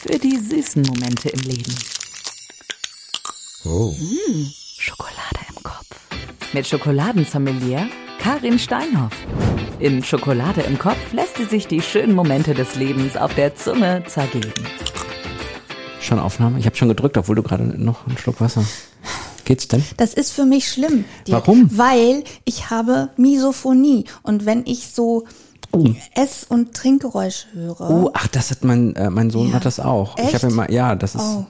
für die süßen Momente im Leben. Oh. Mmh, Schokolade im Kopf. Mit Schokoladensommelier Karin Steinhoff. In Schokolade im Kopf lässt sie sich die schönen Momente des Lebens auf der Zunge zergeben. Schon Aufnahme? Ich habe schon gedrückt, obwohl du gerade noch einen Schluck Wasser. Geht's denn? Das ist für mich schlimm. Dirk, Warum? Weil ich habe Misophonie und wenn ich so Ess- und Trinkgeräusche höre, Oh, ach, das hat mein, äh, mein Sohn Ja. hat das auch. Ich Echt? habe immer, ja, das ist. oh,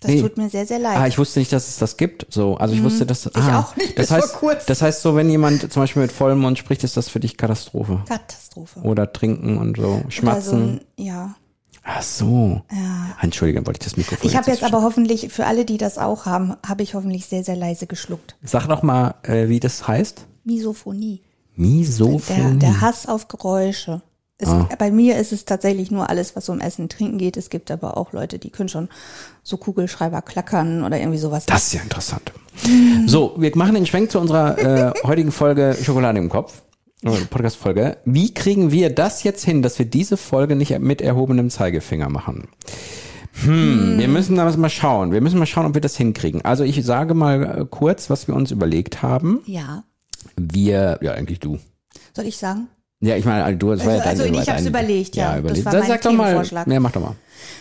das Nee. tut mir sehr, sehr leid. Ah, ich wusste nicht, dass es das gibt. So, also ich wusste, dass ich ah, auch nicht, Das heißt, kurzem. das heißt so, wenn jemand zum Beispiel mit vollem Mund spricht, ist das für dich Katastrophe. Katastrophe. Oder trinken und so, schmatzen. Also, ja. Ach so. Ja. Entschuldige, wollte ich das Mikrofon. Ich habe jetzt nicht aber hoffentlich, für alle, die das auch haben, habe ich hoffentlich sehr, sehr leise geschluckt. so- Sag doch mal, äh, wie das heißt. Misophonie. Misophonie. Der, der Hass auf Geräusche. Es, Ah. Bei mir ist es tatsächlich nur alles, was um Essen, Trinken geht. Es gibt aber auch Leute, die können schon so Kugelschreiber klackern oder irgendwie sowas. Das ist ja interessant. So, wir machen den Schwenk zu unserer äh, heutigen Folge Schokolade im Kopf. Podcast-Folge. Wie kriegen wir das jetzt hin, dass wir diese Folge nicht mit erhobenem Zeigefinger machen? Hm, wir müssen da mal schauen. Wir müssen mal schauen, ob wir das hinkriegen. Also ich sage mal äh, kurz, was wir uns überlegt haben. Ja. Wir, ja eigentlich du. Soll ich sagen? Ja, ich meine, du, das war ja Also- dein, also ich dein, hab's überlegt, ja. Das überlegt. war Dann mein sag doch mal, ja, mach doch mal.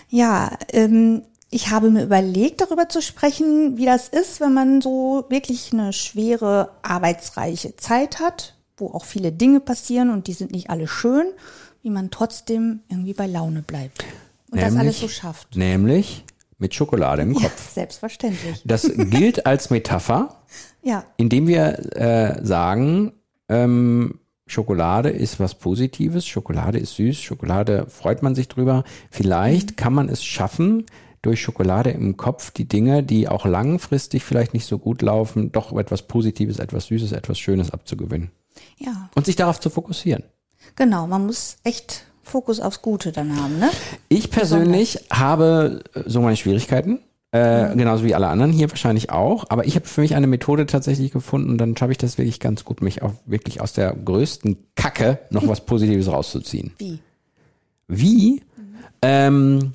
Ja, ähm, ich habe mir überlegt, darüber zu sprechen, wie das ist, wenn man so wirklich eine schwere, arbeitsreiche Zeit hat, wo auch viele Dinge passieren und die sind nicht alle schön, wie man trotzdem irgendwie bei Laune bleibt. Und das alles so schafft. Nämlich mit Schokolade im Ja, Kopf. selbstverständlich. Das gilt als Metapher. Ja, indem wir äh, sagen, ähm, Schokolade ist was Positives, Schokolade ist süß, Schokolade freut man sich drüber. Vielleicht kann man es schaffen, durch Schokolade im Kopf die Dinge, die auch langfristig vielleicht nicht so gut laufen, doch etwas Positives, etwas Süßes, etwas Schönes abzugewinnen. ja, Und sich darauf zu fokussieren. genau. Man muss echt Fokus aufs Gute dann haben, ne? Ich persönlich habe äh, so meine Schwierigkeiten. Äh, Genauso wie alle anderen hier wahrscheinlich auch. Aber ich habe für mich eine Methode tatsächlich gefunden und dann schaffe ich das wirklich ganz gut, mich auch wirklich aus der größten Kacke noch was Positives rauszuziehen. Wie? Wie? Ähm,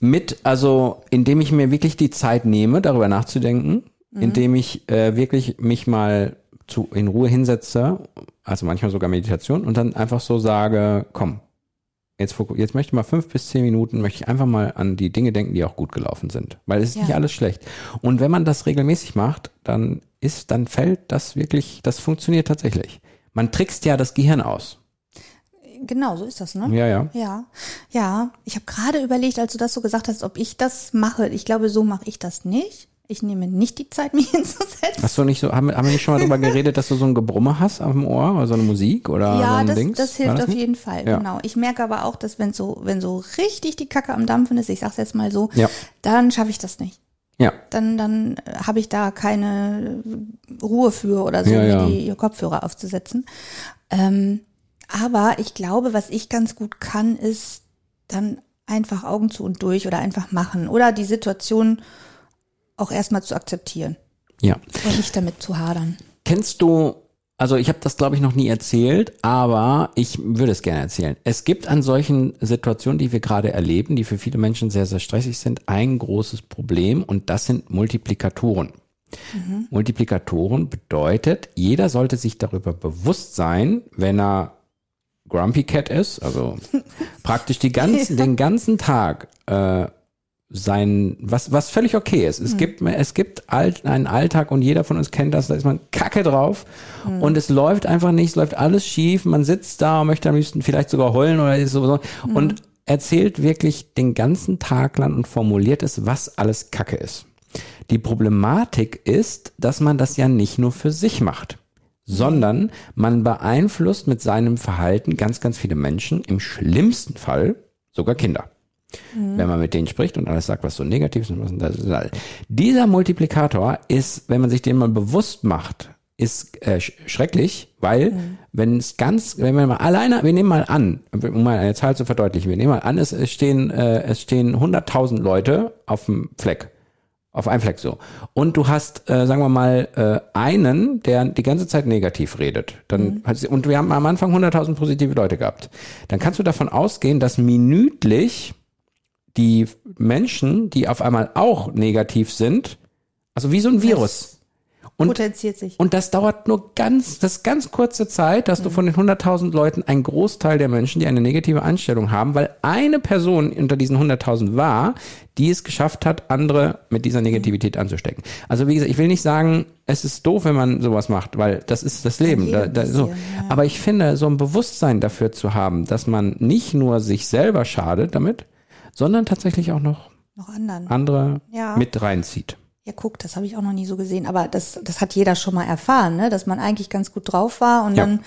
mit, also indem ich mir wirklich die Zeit nehme, darüber nachzudenken, indem ich äh, wirklich mich mal zu, in Ruhe hinsetze, also manchmal sogar Meditation, und dann einfach so sage, komm, jetzt, jetzt möchte ich mal fünf bis zehn Minuten, möchte ich einfach mal an die Dinge denken, die auch gut gelaufen sind. Weil es ist Ja. nicht alles schlecht. Und wenn man das regelmäßig macht, dann ist, dann fällt das wirklich, das funktioniert tatsächlich. Man trickst ja das Gehirn aus. Genau, so ist das, ne? Ja, ja. Ja, ja. Ich habe gerade überlegt, als du das so gesagt hast, ob ich das mache. Ich glaube, so mache ich das nicht. Ich nehme nicht die Zeit, mich hinzusetzen. Hast du nicht so, haben, wir- haben wir nicht schon mal drüber geredet, dass du so ein Gebrumme hast auf dem Ohr oder so eine Musik oder so ja, ein das, Dings? das hilft auf nicht? jeden Fall, Ja. genau. Ich merke aber auch, dass wenn so, wenn so richtig die Kacke am Dampfen ist, ich sag's jetzt mal so, Ja. dann schaffe ich das nicht. Ja, Dann, dann äh, habe ich da keine Ruhe für oder so, Ja, ja. die Kopfhörer aufzusetzen. Ähm, aber ich glaube, was ich ganz gut kann, ist dann einfach Augen zu und durch oder einfach machen oder die Situation auch erstmal zu akzeptieren ja. und nicht damit zu hadern. Kennst du, also ich habe das glaube ich noch nie erzählt, aber ich würde es gerne erzählen. Es gibt an solchen Situationen, die wir gerade erleben, die für viele Menschen sehr, sehr stressig sind, ein großes Problem und das sind Multiplikatoren. Multiplikatoren bedeutet, jeder sollte sich darüber bewusst sein, wenn er Grumpy Cat ist, also praktisch die ganzen, den ganzen Tag äh, sein, was, was völlig okay ist. Es gibt, es gibt alt, einen Alltag und jeder von uns kennt das, da ist man kacke drauf und es läuft einfach nicht, es läuft alles schief, man sitzt da und möchte am liebsten vielleicht sogar heulen oder ist so und erzählt wirklich den ganzen Tag lang und formuliert es, was alles kacke ist. Die Problematik ist, dass man das ja nicht nur für sich macht, sondern man beeinflusst mit seinem Verhalten ganz, ganz viele Menschen, im schlimmsten Fall sogar Kinder. Wenn man mit denen spricht und alles sagt, was so negativ ist. und was- das ist alles. Dieser Multiplikator ist, wenn man sich den mal bewusst macht, ist äh, sch schrecklich, weil wenn es ganz, wenn wir mal alleine, wir nehmen mal an, um mal eine Zahl zu verdeutlichen, wir nehmen mal an, es, es stehen, äh, es stehen 100.000 Leute auf dem Fleck. Auf einem Fleck so. Und du hast, äh, sagen wir mal, äh, einen, der die ganze Zeit negativ redet. Dann, sie- und wir haben am Anfang 100.000 positive Leute gehabt. Dann kannst du davon ausgehen, dass minütlich die Menschen, die auf einmal auch negativ sind, also wie so ein Virus. Und, Potenziert sich. und das dauert nur ganz, das ganz kurze Zeit, dass du von den 100.000 Leuten einen Großteil der Menschen, die eine negative Einstellung haben, weil eine Person unter diesen 100.000 war, die es geschafft hat, andere mit dieser Negativität anzustecken. Also wie gesagt, ich will nicht sagen, es ist doof, wenn man sowas macht, weil das ist das Leben. Da, da, so. Aber ich finde, so ein Bewusstsein dafür zu haben, dass man nicht nur sich selber schadet damit, sondern tatsächlich auch noch Noch anderen. andere Ja. mit reinzieht. Ja, guck, das habe ich auch noch nie so gesehen. Aber das, das hat jeder schon mal erfahren, ne? dass man eigentlich ganz gut drauf war und Ja. dann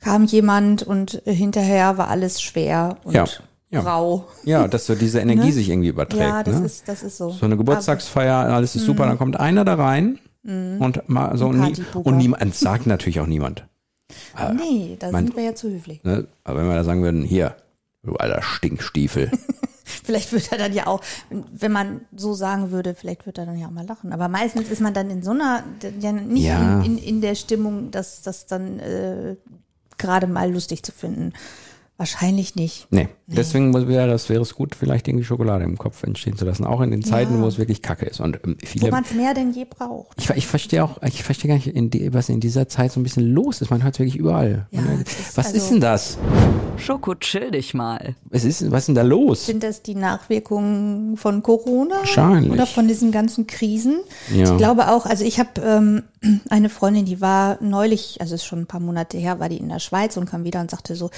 kam jemand und hinterher war alles schwer und Ja, ja. grau. Ja, dass so diese Energie sich irgendwie überträgt. Ne? Ja, das ne? ist, das ist so. so eine Geburtstagsfeier, alles ist super, dann kommt einer da rein und mal so nie, und niemand sagt natürlich auch niemand. Aber nee, da sind wir ja zu höflich. Ne? Aber wenn wir da sagen würden, hier, du alter Stinkstiefel. Vielleicht wird er dann ja auch, wenn man so sagen würde, vielleicht wird er dann ja auch mal lachen. Aber meistens ist man dann in so einer, ja nicht Ja. In, in, in der Stimmung, dass das dann äh, gerade mal lustig zu finden. Wahrscheinlich nicht. Nee, deswegen wäre das wäre es gut, vielleicht irgendwie Schokolade im Kopf entstehen zu lassen, auch in den Zeiten, Ja. wo es wirklich kacke ist. Und ähm, Wo viele, man es mehr denn je braucht. ich, ich verstehe auch, ich verstehe gar nicht, in die, was in dieser Zeit so ein bisschen los ist. Man hört es wirklich überall. Ja, Man- ist was also- ist denn das? Schoko, chill dich mal. Was ist, was ist denn da los? Sind das die Nachwirkungen von Corona? Wahrscheinlich. Oder von diesen ganzen Krisen? Ja. Ich glaube auch, also ich habe ähm, eine Freundin, die war neulich, also ist schon ein paar Monate her, war die in der Schweiz und kam wieder und sagte so,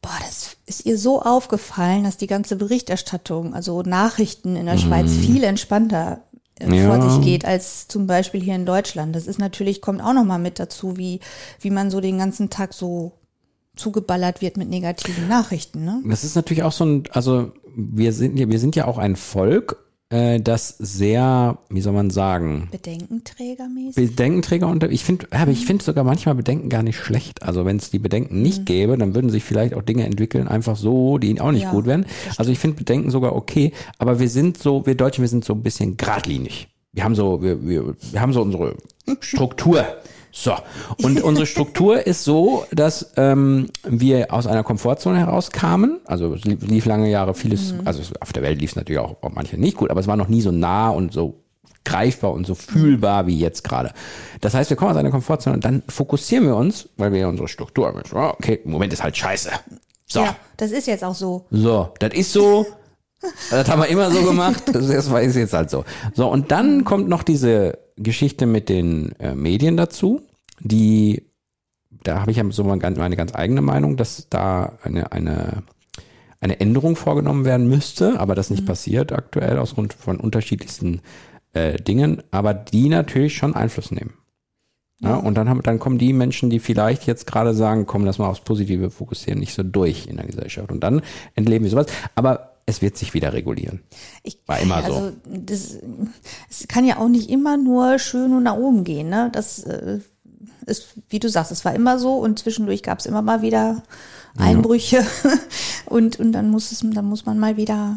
boah, das ist ihr so aufgefallen, dass die ganze Berichterstattung, also Nachrichten in der Schweiz viel entspannter äh, Mhm. Ja. vor sich geht als zum Beispiel hier in Deutschland. Das ist natürlich, kommt auch nochmal mit dazu, wie, wie man so den ganzen Tag so zugeballert wird mit negativen Nachrichten, ne? Das ist natürlich auch so ein, also wir sind ja, wir sind ja auch ein Volk, äh, das sehr, wie soll man sagen, Bedenkenträgermäßig. Bedenkenträger unter. Ich finde, aber ich finde sogar manchmal Bedenken gar nicht schlecht. Also wenn es die Bedenken Mhm. nicht gäbe, dann würden sich vielleicht auch Dinge entwickeln, einfach so, die auch nicht Ja, gut wären. Also ich finde Bedenken sogar okay, aber wir sind so, wir Deutschen, wir sind so ein bisschen geradlinig. Wir haben so, wir, wir, wir haben so unsere Struktur. So. Und unsere Struktur ist so, dass ähm, wir aus einer Komfortzone herauskamen. Also es lief, lange Jahre vieles, also es- auf der Welt lief es natürlich auch, auch manche nicht gut, aber es war noch nie so nah und so greifbar und so fühlbar wie jetzt gerade. Das heißt, wir kommen aus einer Komfortzone und dann fokussieren wir uns, weil wir ja unsere Struktur haben. Okay, im Moment ist halt scheiße. So. Ja, das ist jetzt auch so. So, das ist so. Das haben wir immer so gemacht. Das ist jetzt halt so. So, und dann kommt noch diese Geschichte mit den äh, Medien dazu, die, da habe ich ja so meine ganz eigene Meinung, dass da eine, eine, eine Änderung vorgenommen werden müsste, aber das nicht passiert aktuell aus Grund von unterschiedlichsten äh, Dingen, aber die natürlich schon Einfluss nehmen. Ja, und dann, haben, dann kommen die Menschen, die vielleicht jetzt gerade sagen, komm, lass mal aufs Positive fokussieren, nicht so durch in der Gesellschaft. Und dann entleben wir sowas. Aber es wird sich wieder regulieren. Ich, War immer so. also, Das, es kann ja auch nicht immer nur schön und nach oben gehen. Ne? Das äh, ist, wie du sagst, es war immer so und zwischendurch gab es immer mal wieder Einbrüche und, und dann muss es, dann muss man mal wieder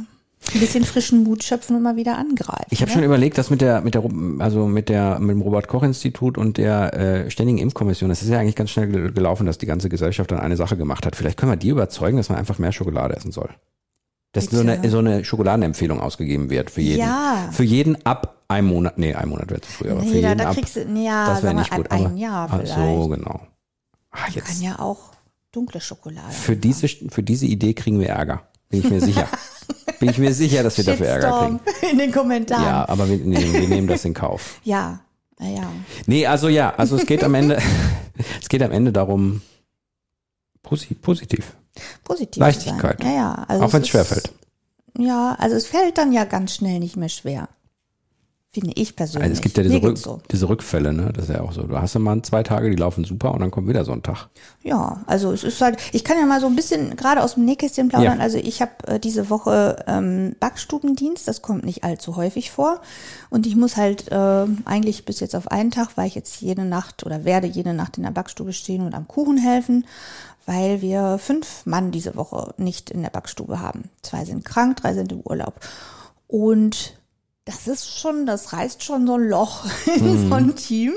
ein bisschen frischen Mut schöpfen und mal wieder angreifen. Ich habe ne? schon überlegt, dass mit der, mit der, also mit der, mit dem Robert Koch Institut und der äh, ständigen Impfkommission, das ist ja eigentlich ganz schnell gel- gelaufen, dass die ganze Gesellschaft dann eine Sache gemacht hat. Vielleicht können wir die überzeugen, dass man einfach mehr Schokolade essen soll. Dass so eine, so eine Schokoladenempfehlung ausgegeben wird für jeden. Ja. Für jeden ab einem Monat, nee, ein Monat wäre zu früh, aber für Nee, da, jeden da ab, kriegst du, nee, ja, das wäre nicht gut. ab aber, ein Jahr Ach vielleicht. so, genau. Man jetzt, kann ja auch dunkle Schokolade. für diese, für diese Idee kriegen wir Ärger. Bin ich mir sicher. Bin ich mir sicher, dass wir dafür Ärger kriegen. In den Kommentaren. Ja, aber wir, nee, wir nehmen das in Kauf. Ja, ja, ja. Nee, also ja, also es geht am Ende, es geht am Ende darum, posi positiv. Positiv. Leichtigkeit. Sein. Ja, ja. Also Auch wenn es schwerfällt. Ja, also es fällt dann ja ganz schnell nicht mehr schwer. Finde ich persönlich. Also es gibt ja diese, Rück, so. diese Rückfälle, ne? Das ist ja auch so. Du hast ja mal zwei Tage, die laufen super und dann kommt wieder so ein Tag. Ja, also es ist halt, ich kann ja mal so ein bisschen gerade aus dem Nähkästchen plaudern. Ja. Also ich habe äh, diese Woche ähm, Backstubendienst, das kommt nicht allzu häufig vor. Und ich muss halt äh, eigentlich bis jetzt auf einen Tag, weil ich jetzt jede Nacht oder werde jede Nacht in der Backstube stehen und am Kuchen helfen, weil wir fünf Mann diese Woche nicht in der Backstube haben. Zwei sind krank, drei sind im Urlaub. Und das ist schon, das reißt schon so ein Loch in so ein Team.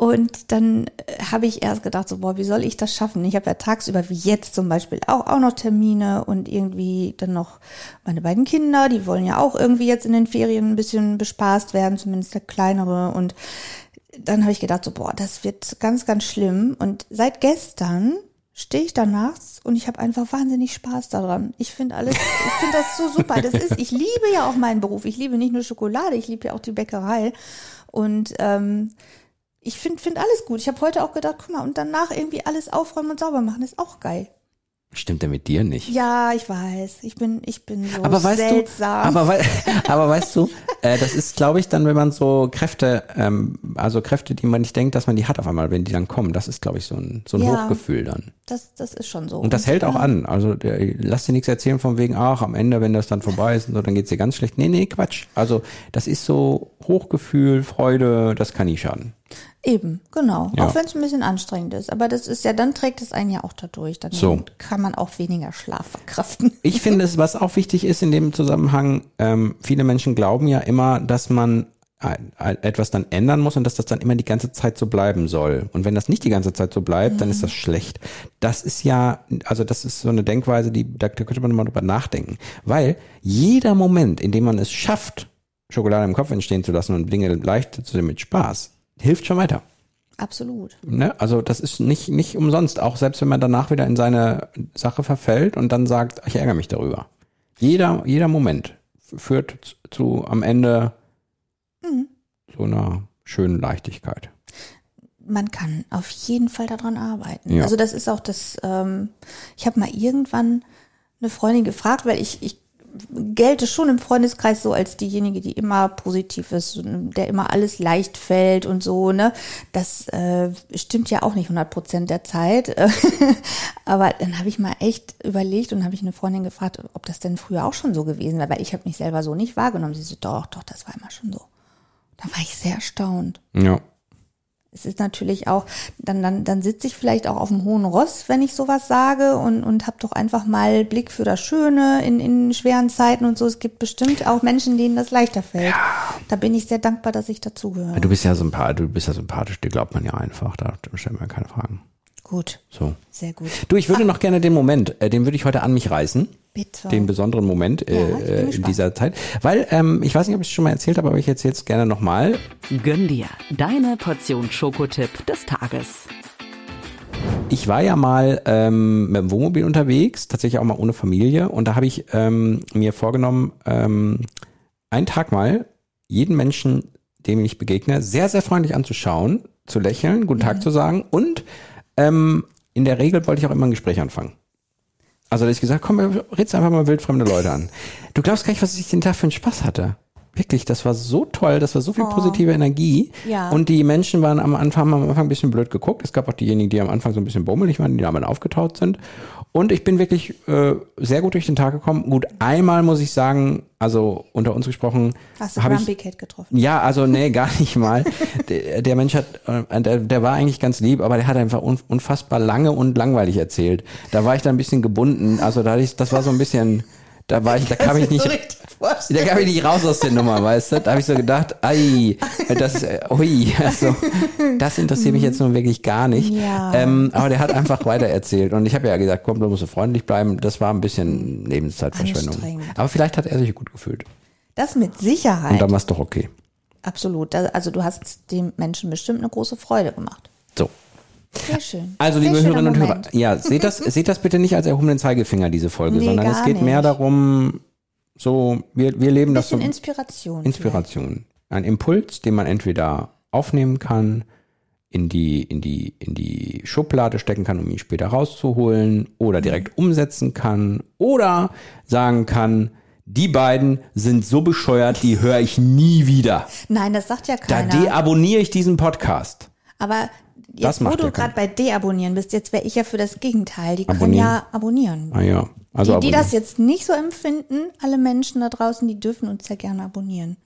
Und dann äh, habe ich erst gedacht, so, boah, wie soll ich das schaffen? Ich habe ja tagsüber, wie jetzt zum Beispiel, auch, auch noch Termine und irgendwie dann noch meine beiden Kinder, die wollen ja auch irgendwie jetzt in den Ferien ein bisschen bespaßt werden, zumindest der kleinere. Und dann habe ich gedacht, so, boah, das wird ganz, ganz schlimm. Und seit gestern stehe ich da nachts und ich habe einfach wahnsinnig Spaß daran. Ich finde alles, ich finde das so super. Das ist, ich liebe ja auch meinen Beruf. Ich liebe nicht nur Schokolade, ich liebe ja auch die Bäckerei. Und ähm, ich finde find alles gut. Ich habe heute auch gedacht, guck mal, und danach irgendwie alles aufräumen und sauber machen, ist auch geil. Stimmt der mit dir nicht? Ja, ich weiß. Ich bin, ich bin so aber weißt seltsam. Du, aber, wei aber weißt du, äh, das ist, glaube ich, dann, wenn man so Kräfte, ähm, also Kräfte, die man nicht denkt, dass man die hat auf einmal, wenn die dann kommen, das ist, glaube ich, so ein, so ein Ja. Hochgefühl dann. Das, das ist schon so. Und das hält auch an. Also der, lass dir nichts erzählen von wegen, ach, am Ende, wenn das dann vorbei ist und so, dann geht's dir ganz schlecht. Nee, nee, Quatsch. Also das ist so Hochgefühl, Freude, das kann nie schaden. Eben, genau. Ja. Auch wenn es ein bisschen anstrengend ist. Aber das ist ja, dann trägt es einen ja auch dadurch. Dann So. kann man auch weniger Schlaf verkraften. Ich finde es, was auch wichtig ist in dem Zusammenhang, ähm, viele Menschen glauben ja immer, dass man etwas dann ändern muss und dass das dann immer die ganze Zeit so bleiben soll. Und wenn das nicht die ganze Zeit so bleibt, dann ist das schlecht. Das ist ja, also das ist so eine Denkweise, die, da könnte man mal drüber nachdenken. Weil jeder Moment, in dem man es schafft, Schokolade im Kopf entstehen zu lassen und Dinge leichter zu sehen mit Spaß, hilft schon weiter. Absolut. Ne? Also das ist nicht, nicht umsonst, auch selbst wenn man danach wieder in seine Sache verfällt und dann sagt, ich ärgere mich darüber. Jeder, jeder Moment führt zu, zu am Ende so einer schönen Leichtigkeit. Man kann auf jeden Fall daran arbeiten. Ja. Also das ist auch das, ähm, ich habe mal irgendwann eine Freundin gefragt, weil ich, ich gelte schon im Freundeskreis so als diejenige, die immer positiv ist, der immer alles leicht fällt und so, ne? Das äh, stimmt ja auch nicht 100 Prozent der Zeit. Aber dann habe ich mal echt überlegt und habe ich eine Freundin gefragt, ob das denn früher auch schon so gewesen wäre, weil ich habe mich selber so nicht wahrgenommen. Sie so, doch, doch, das war immer schon so. Da war ich sehr erstaunt. Ja. Es ist natürlich auch, dann, dann, dann sitze ich vielleicht auch auf dem hohen Ross, wenn ich sowas sage und, und habe doch einfach mal Blick für das Schöne in, in schweren Zeiten und so. Es gibt bestimmt auch Menschen, denen das leichter fällt. Da bin ich sehr dankbar, dass ich dazugehöre. Du bist ja sympathisch, du bist ja sympathisch, dir glaubt man ja einfach, da stellt man keine Fragen. Gut, So. sehr gut. Du, ich würde noch gerne den Moment, äh, den würde ich heute an mich reißen. Bitte. Den besonderen Moment Ja, bin äh, in dieser Zeit. Weil, ähm, ich weiß nicht, ob ich es schon mal erzählt habe, aber ich erzähle es gerne nochmal. Gönn dir deine Portion Schokotipp des Tages. Ich war ja mal ähm, mit dem Wohnmobil unterwegs, tatsächlich auch mal ohne Familie. Und da habe ich ähm, mir vorgenommen, ähm, einen Tag mal jeden Menschen, dem ich begegne, sehr, sehr freundlich anzuschauen, zu lächeln, guten Tag zu sagen. Und ähm, in der Regel wollte ich auch immer ein Gespräch anfangen. Also da ich gesagt, komm, redst einfach mal wildfremde Leute an. Du glaubst gar nicht, was ich den Tag für einen Spaß hatte. Wirklich, das war so toll, das war so viel positive Energie. Ja. Und die Menschen waren am Anfang, haben am Anfang ein bisschen blöd geguckt. Es gab auch diejenigen, die am Anfang so ein bisschen bummelig waren, die damit aufgetaut sind. Und ich bin wirklich äh, sehr gut durch den Tag gekommen. Gut, einmal muss ich sagen, also unter uns gesprochen, Hast du Grumpy ich Cat getroffen? ja, also nee, gar nicht mal. Der, der Mensch hat, äh, der, der war eigentlich ganz lieb, aber der hat einfach un, unfassbar lange und langweilig erzählt. Da war ich dann ein bisschen gebunden. Also da hatte ich, das war so ein bisschen, da war ich, da kam ich nicht, da kam ich nicht raus aus der Nummer, weißt du? Da habe ich so gedacht, ei, das, äh, ui, also, das interessiert mich jetzt nun wirklich gar nicht. Ja. Ähm, aber der hat einfach weiter erzählt und ich habe ja gesagt, komm, du musst so freundlich bleiben. Das war ein bisschen Lebenszeitverschwendung. Aber vielleicht hat er sich gut gefühlt Das mit Sicherheit. und dann war es doch okay. Absolut. Also du hast dem Menschen bestimmt eine große Freude gemacht. So. Sehr schön. Also, Sehr liebe Hörerinnen und Hörer, ja, seht das, seht das bitte nicht als erhobenen Zeigefinger, diese Folge, Nee, sondern es geht mehr nicht. darum, so, wir, wir leben das so. Inspiration. Inspiration. Ein Impuls, den man entweder aufnehmen kann, in die, in die, in die Schublade stecken kann, um ihn später rauszuholen, oder direkt umsetzen kann, oder sagen kann, die beiden sind so bescheuert, die höre ich nie wieder. vielleicht. Nein, das sagt ja Da keiner. deabonniere ich diesen Podcast. Aber Das jetzt, wo du gerade bei deabonnieren bist, jetzt wäre ich ja für das Gegenteil. Die können Abonnieren. ja abonnieren. Ah ja. Also die, die das jetzt nicht so empfinden, alle Menschen da draußen, die dürfen uns ja gerne abonnieren.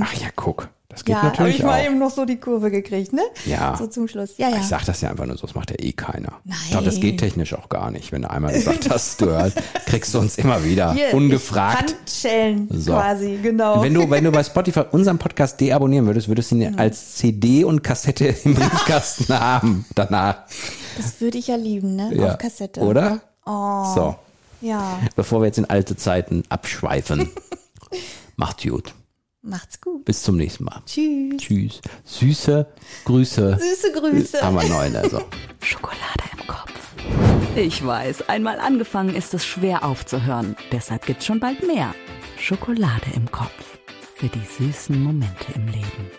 Ach ja, guck. Das geht ja, natürlich ich mal eben noch so die Kurve gekriegt, ne? Ja. So zum Schluss. Ja, ja. Ich sag das ja einfach nur so, das macht ja eh keiner. Nein. Ich glaube, das geht technisch auch gar nicht. Wenn du einmal gesagt hast, du hörst, kriegst du uns immer wieder Hier, ungefragt. Handschellen So. quasi, genau. Wenn du, wenn du bei Spotify unseren Podcast deabonnieren würdest, würdest du ihn als CD und Kassette im Briefkasten haben danach. das würde ich ja lieben, ne? Ja. Auf Kassette. Oder? Oh. So, Ja, bevor wir jetzt in alte Zeiten abschweifen. Macht's gut. macht's gut. Bis zum nächsten Mal. Tschüss. Tschüss. Süße Grüße. Süße Grüße. Haben wir neun, also. Schokolade im Kopf. Ich weiß, einmal angefangen ist es schwer aufzuhören. Deshalb gibt's schon bald mehr. Schokolade im Kopf. Für die süßen Momente im Leben.